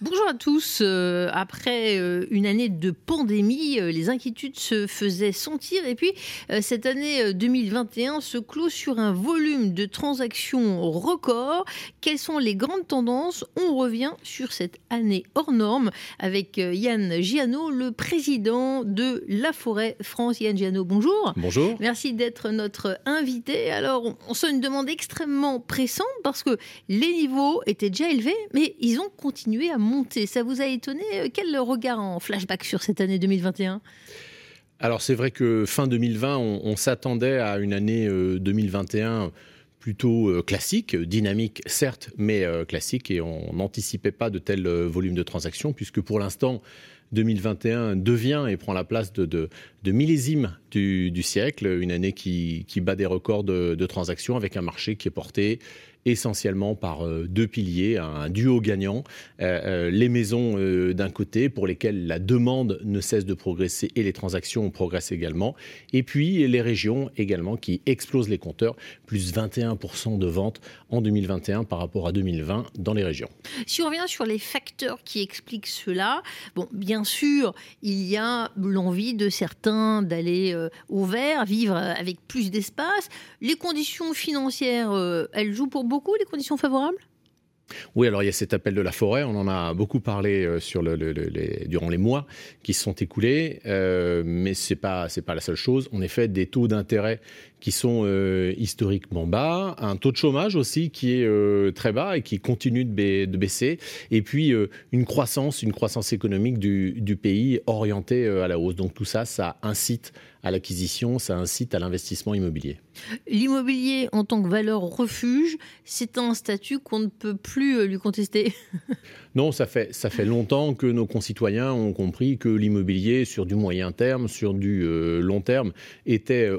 Bonjour à tous. Euh, après euh, une année de pandémie, euh, les inquiétudes se faisaient sentir. Et puis, cette année 2021 se clôt sur un volume de transactions record. Quelles sont les grandes tendances? On revient sur cette année hors norme avec Yann Giano, le président de La Forêt France. Yann Giano, bonjour. Bonjour. Merci d'être notre invité. Alors, on sent une demande extrêmement pressante parce que les niveaux étaient déjà élevés, mais ils ont continué à monter ça vous a étonné euh, Quel regard en flashback sur cette année 2021 alors c'est vrai que fin 2020, on, s'attendait à une année 2021 euh, plutôt euh, classique, dynamique certes, mais classique, et on n'anticipait pas de tels volumes de transactions, puisque pour l'instant, 2021 devient et prend la place de, millésime du, siècle, une année qui, bat des records de, transactions avec un marché qui est porté essentiellement par euh, deux piliers, un duo gagnant, euh, euh, les maisons d'un côté pour lesquelles la demande ne cesse de progresser et les transactions progressent également, et puis les régions également qui explosent les compteurs, plus 21% de ventes en 2021 par rapport à 2020 dans les régions. Si on revient sur les facteurs qui expliquent cela, bon, bien sûr, il y a l'envie de certains d'aller au vert, vivre avec plus d'espace. Les conditions financières, elles jouent pour beaucoup les conditions favorables? Oui, alors il y a cet appel de la forêt, on en a beaucoup parlé euh, durant les mois qui se sont écoulés, euh, mais ce n'est pas, pas la seule chose. En effet, des taux d'intérêt qui sont euh, historiquement bas, un taux de chômage aussi qui est très bas et qui continue de, de baisser, et puis une croissance, une croissance économique du, du pays orientée à la hausse. Donc tout ça, ça incite à l'acquisition, ça incite à l'investissement immobilier. L'immobilier en tant que valeur refuge, c'est un statut qu'on ne peut plus euh, lui contester. non, ça fait, ça fait longtemps que nos concitoyens ont compris que l'immobilier sur du moyen terme, sur du euh, long terme, était euh,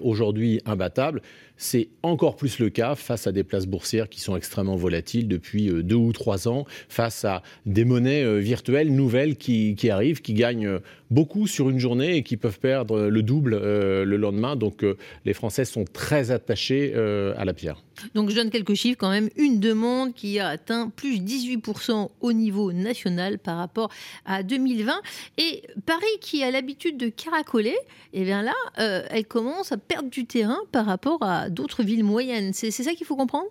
C'est encore plus le cas face à des places boursières qui sont extrêmement volatiles depuis deux ou trois ans, face à des monnaies virtuelles nouvelles qui, qui arrivent, qui gagnent beaucoup sur une journée et qui peuvent perdre le double le lendemain. Donc les Français sont très attaché euh, à la pierre. Donc je donne quelques chiffres quand même. Une demande qui a atteint plus 18% au niveau national par rapport à 2020. Et Paris qui a l'habitude de caracoler, et eh bien là, euh, elle commence à perdre du terrain par rapport à d'autres villes moyennes. C'est ça qu'il faut comprendre?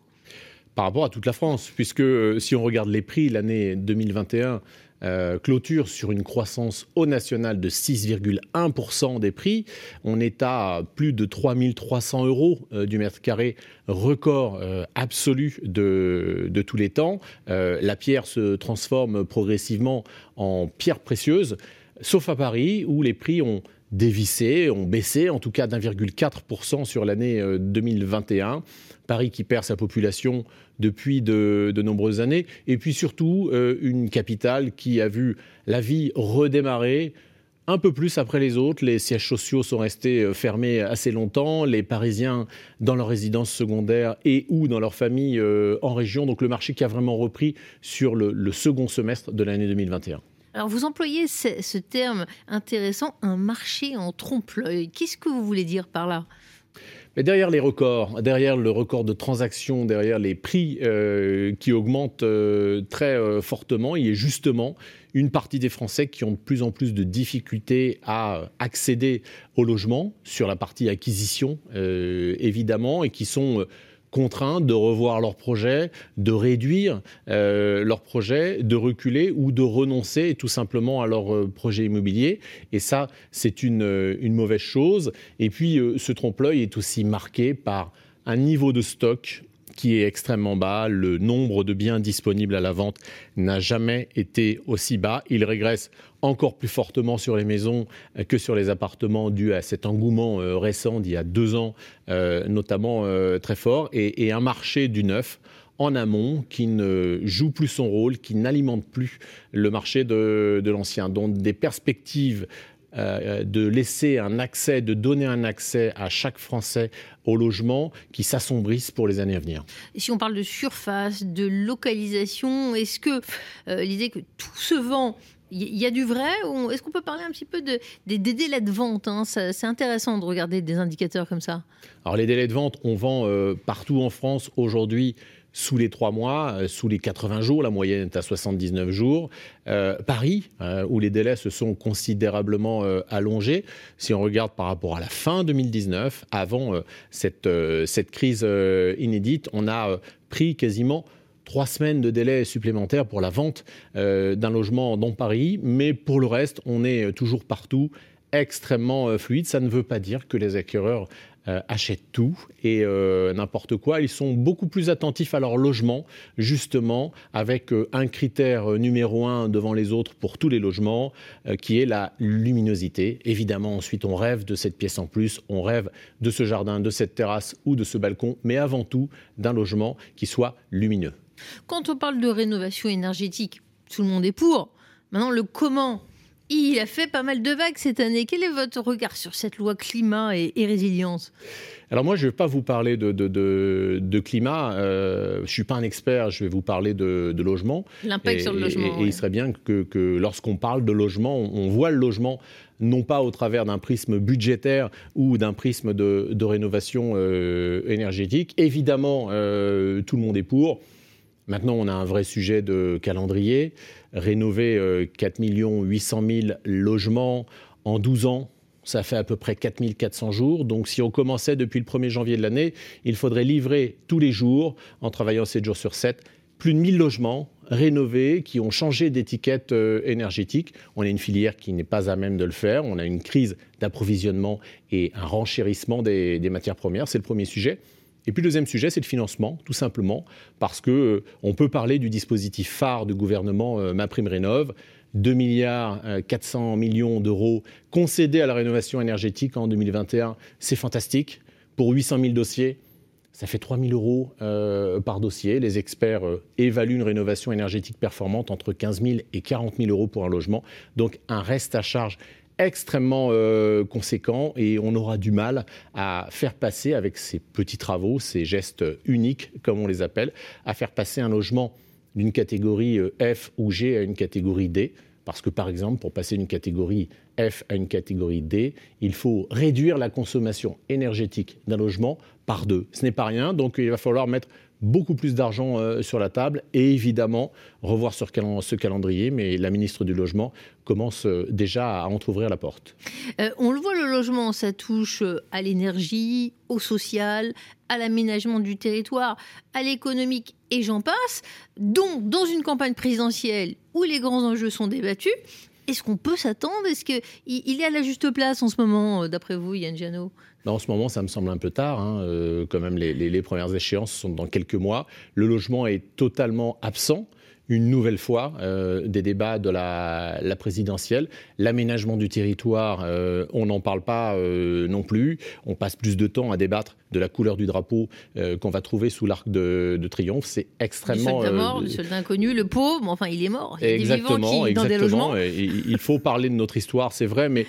Par rapport à toute la France, puisque euh, si on regarde les prix, l'année 2021 euh, clôture sur une croissance au national de 6,1% des prix. On est à plus de 3300 euros euh, du mètre carré, record euh, absolu de, de, tous les temps. la pierre se transforme progressivement en pierre précieuse, sauf à Paris où les prix ont dévissé, ont baissé, en tout cas d'1,4% sur l'année 2021. Paris qui perd sa population depuis de, nombreuses années, et puis surtout euh, une capitale qui a vu la vie redémarrer un peu plus après les autres. Les sièges sociaux sont restés euh, fermés assez longtemps. Les Parisiens dans leur résidence secondaire et ou dans leur famille euh, en région. Donc le marché qui a vraiment repris sur le, second semestre de l'année 2021. Alors vous employez ce, ce terme intéressant, un marché en trompe-l'œil. Qu'est-ce que vous voulez dire par là? Derrière les records, derrière le record de transactions, derrière les prix euh, qui augmentent euh, très euh, fortement, il y a justement une partie des Français qui ont de plus en plus de difficultés à accéder au logement sur la partie acquisition, évidemment, et qui sont contraints de revoir leurs projets, de réduire euh, leurs projets, de reculer ou de renoncer tout simplement à leur euh, projet immobilier. Et ça, c'est une, euh, une, mauvaise chose. Et puis, ce trompe-l'œil est aussi marqué par un niveau de stock qui est extrêmement bas. Le nombre de biens disponibles à la vente n'a jamais été aussi bas. Il régresse encore plus fortement sur les maisons que sur les appartements dû à cet engouement euh, récent d'il y a deux ans, euh, notamment euh, très fort, et, un marché du neuf en amont qui ne joue plus son rôle, qui n'alimente plus le marché de, de l'ancien. Donc des perspectives euh, de laisser un accès, de donner un accès à chaque Français au logement qui s'assombrisse pour les années à venir. Et si on parle de surface, de localisation, est-ce que euh, l'idée que tout se vend Il y a du vrai Est-ce qu'on peut parler un petit peu de, des, délais de vente hein? C'est intéressant de regarder des indicateurs comme ça. Alors les délais de vente, on vend euh, partout en France aujourd'hui sous les trois mois, euh, sous les 80 jours, la moyenne est à 79 jours. Euh, Paris, où les délais se sont considérablement allongés, si on regarde par rapport à la fin 2019, avant cette, cette crise inédite, on a pris quasiment trois semaines de délai supplémentaire pour la vente euh, d'un logement dans Paris, mais pour le reste, on est toujours partout extrêmement euh, fluide. Ça ne veut pas dire que les acquéreurs euh, achètent tout et n'importe quoi. Ils sont beaucoup plus attentifs à leur logement, justement, avec un critère numéro un devant les autres pour tous les logements, qui est la luminosité. Évidemment, ensuite, on rêve de cette pièce en plus, on rêve de ce jardin, de cette terrasse ou de ce balcon, mais avant tout d'un logement qui soit lumineux. Quand on parle de rénovation énergétique, tout le monde est pour. Maintenant, le comment il a fait pas mal de vagues cette année. Quel est votre regard sur cette loi climat et, résilience? Alors moi, je ne vais pas vous parler de, climat. Euh, je ne suis pas un expert. Je vais vous parler de, logement. L'impact sur le logement. Et, il serait bien que, lorsqu'on parle de logement, on, voit le logement non pas au travers d'un prisme budgétaire ou d'un prisme de, rénovation euh, énergétique. Évidemment, euh, tout le monde est pour. Maintenant, on a un vrai sujet de calendrier. Rénover 4 800 000 logements en 12 ans, ça fait à peu près 4 400 jours. Donc si on commençait depuis le 1er janvier de l'année, il faudrait livrer tous les jours, en travaillant 7 jours sur 7, plus de 1000 logements rénovés qui ont changé d'étiquette euh, énergétique. On a une filière qui n'est pas à même de le faire. On a une crise d'approvisionnement et un renchérissement des matières premières. C'est le premier sujet. Et puis le deuxième sujet, c'est le financement, tout simplement, parce que euh, on peut parler du dispositif phare du gouvernement euh, MaPrimeRénov', 2 milliards 400 euh, millions d'euros concédés à la rénovation énergétique en 2021, c'est fantastique. Pour 800 000 dossiers, ça fait 3 000 euros par dossier. Les experts évaluent une rénovation énergétique performante entre 15 000 et 40 000 euros pour un logement. Donc un reste à charge extrêmement euh, conséquent et on aura du mal à faire passer avec ces petits travaux, ces gestes uniques comme on les appelle, à faire passer un logement d'une catégorie euh, F ou G à une catégorie D. Parce que par exemple, pour passer d'une catégorie F à une catégorie D, il faut réduire la consommation énergétique d'un logement par deux. Ce n'est pas rien, donc il va falloir mettre beaucoup plus d'argent euh, sur la table et évidemment revoir sur ce calendrier. Mais la ministre du Logement commence euh, déjà à entr'ouvrir la porte. Euh, on le voit, le logement, ça touche à l'énergie, au social, à l'aménagement du territoire, à l'économique et j'en passe. Donc, dans une campagne présidentielle où les grands enjeux sont débattus, est-ce qu'on peut s'attendre? Est-ce qu'il il est à la juste place en ce moment, d'après vous, Yann Giano? En ce moment, ça me semble un peu tard. Hein, euh, quand même, les, premières échéances sont dans quelques mois. Le logement est totalement absent une nouvelle fois euh, des débats de la, présidentielle. L'aménagement du territoire, euh, on n'en parle pas non plus. On passe plus de temps à débattre de la couleur du drapeau qu'on va trouver sous l'arc de, triomphe. C'est extrêmement. Le soldat mort, le soldat inconnu, le pauvre, mais enfin, il est mort. Il exactement, des exactement. Dans des il faut parler de notre histoire, c'est vrai, mais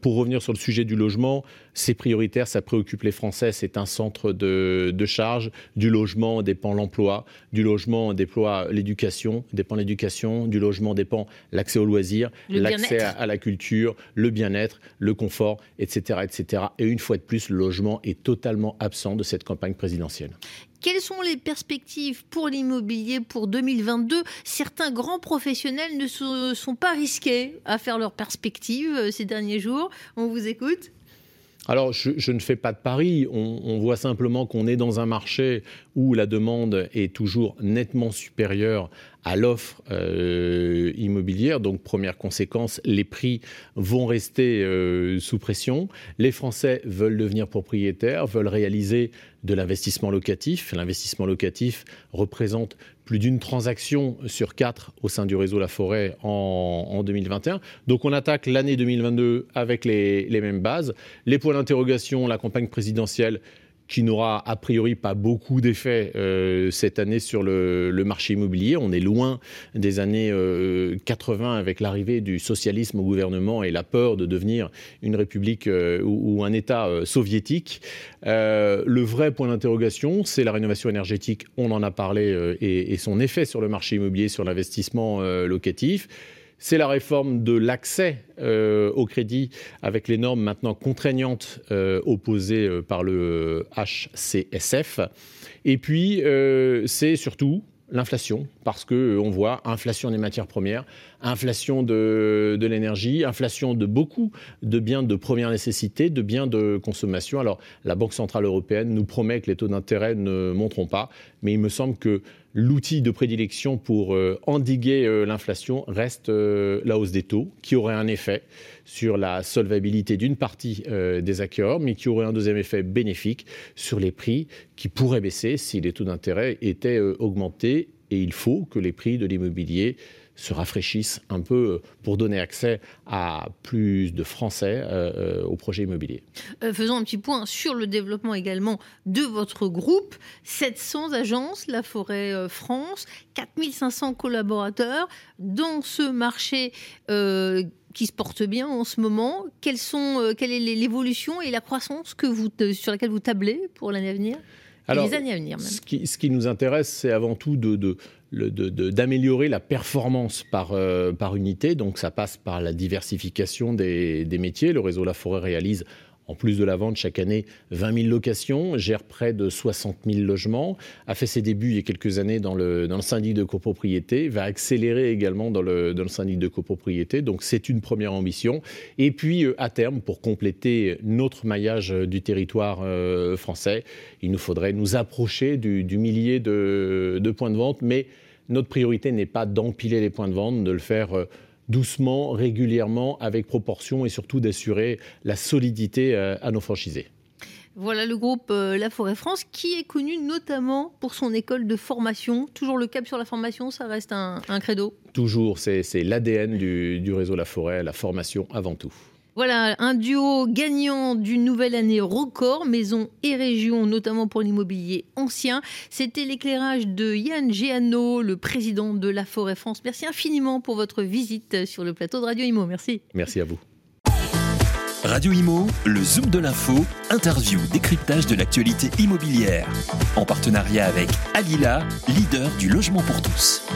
pour revenir sur le sujet du logement, c'est prioritaire, ça préoccupe les Français, c'est un centre de, de, charge. Du logement dépend l'emploi, du logement dépend l'éducation, dépend l'éducation, du logement dépend l'accès aux loisirs, l'accès à, la culture, le bien-être, le confort, etc., etc. Et une fois de plus, le logement est totalement absent de cette campagne présidentielle. Quelles sont les perspectives pour l'immobilier pour 2022 Certains grands professionnels ne se sont pas risqués à faire leurs perspectives euh, ces derniers jours. On vous écoute alors, je, ne fais pas de pari. On, voit simplement qu'on est dans un marché où la demande est toujours nettement supérieure à l'offre euh, immobilière. Donc, première conséquence, les prix vont rester euh, sous pression. Les Français veulent devenir propriétaires, veulent réaliser de l'investissement locatif. L'investissement locatif représente plus d'une transaction sur quatre au sein du réseau La Forêt en, 2021. Donc on attaque l'année 2022 avec les, les mêmes bases. Les points d'interrogation, la campagne présidentielle, qui n'aura a priori pas beaucoup d'effet euh, cette année sur le, marché immobilier. On est loin des années 80 euh, avec l'arrivée du socialisme au gouvernement et la peur de devenir une république euh, ou, un État soviétique. le vrai point d'interrogation, c'est la rénovation énergétique. On en a parlé et, et, son effet sur le marché immobilier, sur l'investissement locatif. C'est la réforme de l'accès euh, au crédit avec les normes maintenant contraignantes euh, opposées euh, par le HCSF. Et puis, c'est surtout l'inflation, parce qu'on voit inflation des matières premières, inflation de, de l'énergie, inflation de beaucoup de biens de première nécessité, de biens de consommation. Alors, la Banque Centrale Européenne nous promet que les taux d'intérêt ne monteront pas, mais il me semble que l'outil de prédilection pour euh, endiguer euh, l'inflation reste euh, la hausse des taux, qui aurait un effet sur la solvabilité d'une partie des acquéreurs, mais qui aurait un deuxième effet bénéfique sur les prix qui pourraient baisser si les taux d'intérêt étaient augmentés. Et il faut que les prix de l'immobilier se rafraîchissent un peu pour donner accès à plus de Français euh, euh, au projet immobilier. Euh, faisons un petit point sur le développement également de votre groupe. 700 agences, la Forêt France, 4500 collaborateurs dans ce marché qui se porte bien en ce moment. Quelles sont, quelle est l'évolution et la croissance que vous, sur laquelle vous tablez pour l'année à venir? Alors, les années à venir même. Ce, qui, ce qui nous intéresse, c'est avant tout de, de, d'améliorer la performance par, euh, par unité. Donc ça passe par la diversification des, des métiers. Le réseau La Forêt réalise en plus de la vente chaque année 20 000 locations, gère près de 60 000 logements, a fait ses débuts il y a quelques années dans le, dans syndic de copropriété, va accélérer également dans le, dans syndic de copropriété. Donc c'est une première ambition. Et puis euh, à terme, pour compléter notre maillage du territoire euh, français, il nous faudrait nous approcher du, millier de, points de vente. Mais notre priorité n'est pas d'empiler les points de vente, de le faire euh, doucement, régulièrement, avec proportion et surtout d'assurer la solidité euh, à nos franchisés. Voilà le groupe euh, La Forêt France qui est connu notamment pour son école de formation. Toujours le cap sur la formation, ça reste un, credo? Toujours, c'est l'ADN du, du réseau La Forêt, la formation avant tout. Voilà, un duo gagnant d'une nouvelle année record, maison et région, notamment pour l'immobilier ancien. C'était l'éclairage de Yann Géano, le président de la Forêt France. Merci infiniment pour votre visite sur le plateau de Radio Imo. Merci. Merci à vous. Radio Imo, le Zoom de l'info, interview, décryptage de l'actualité immobilière. En partenariat avec Alila, leader du logement pour tous.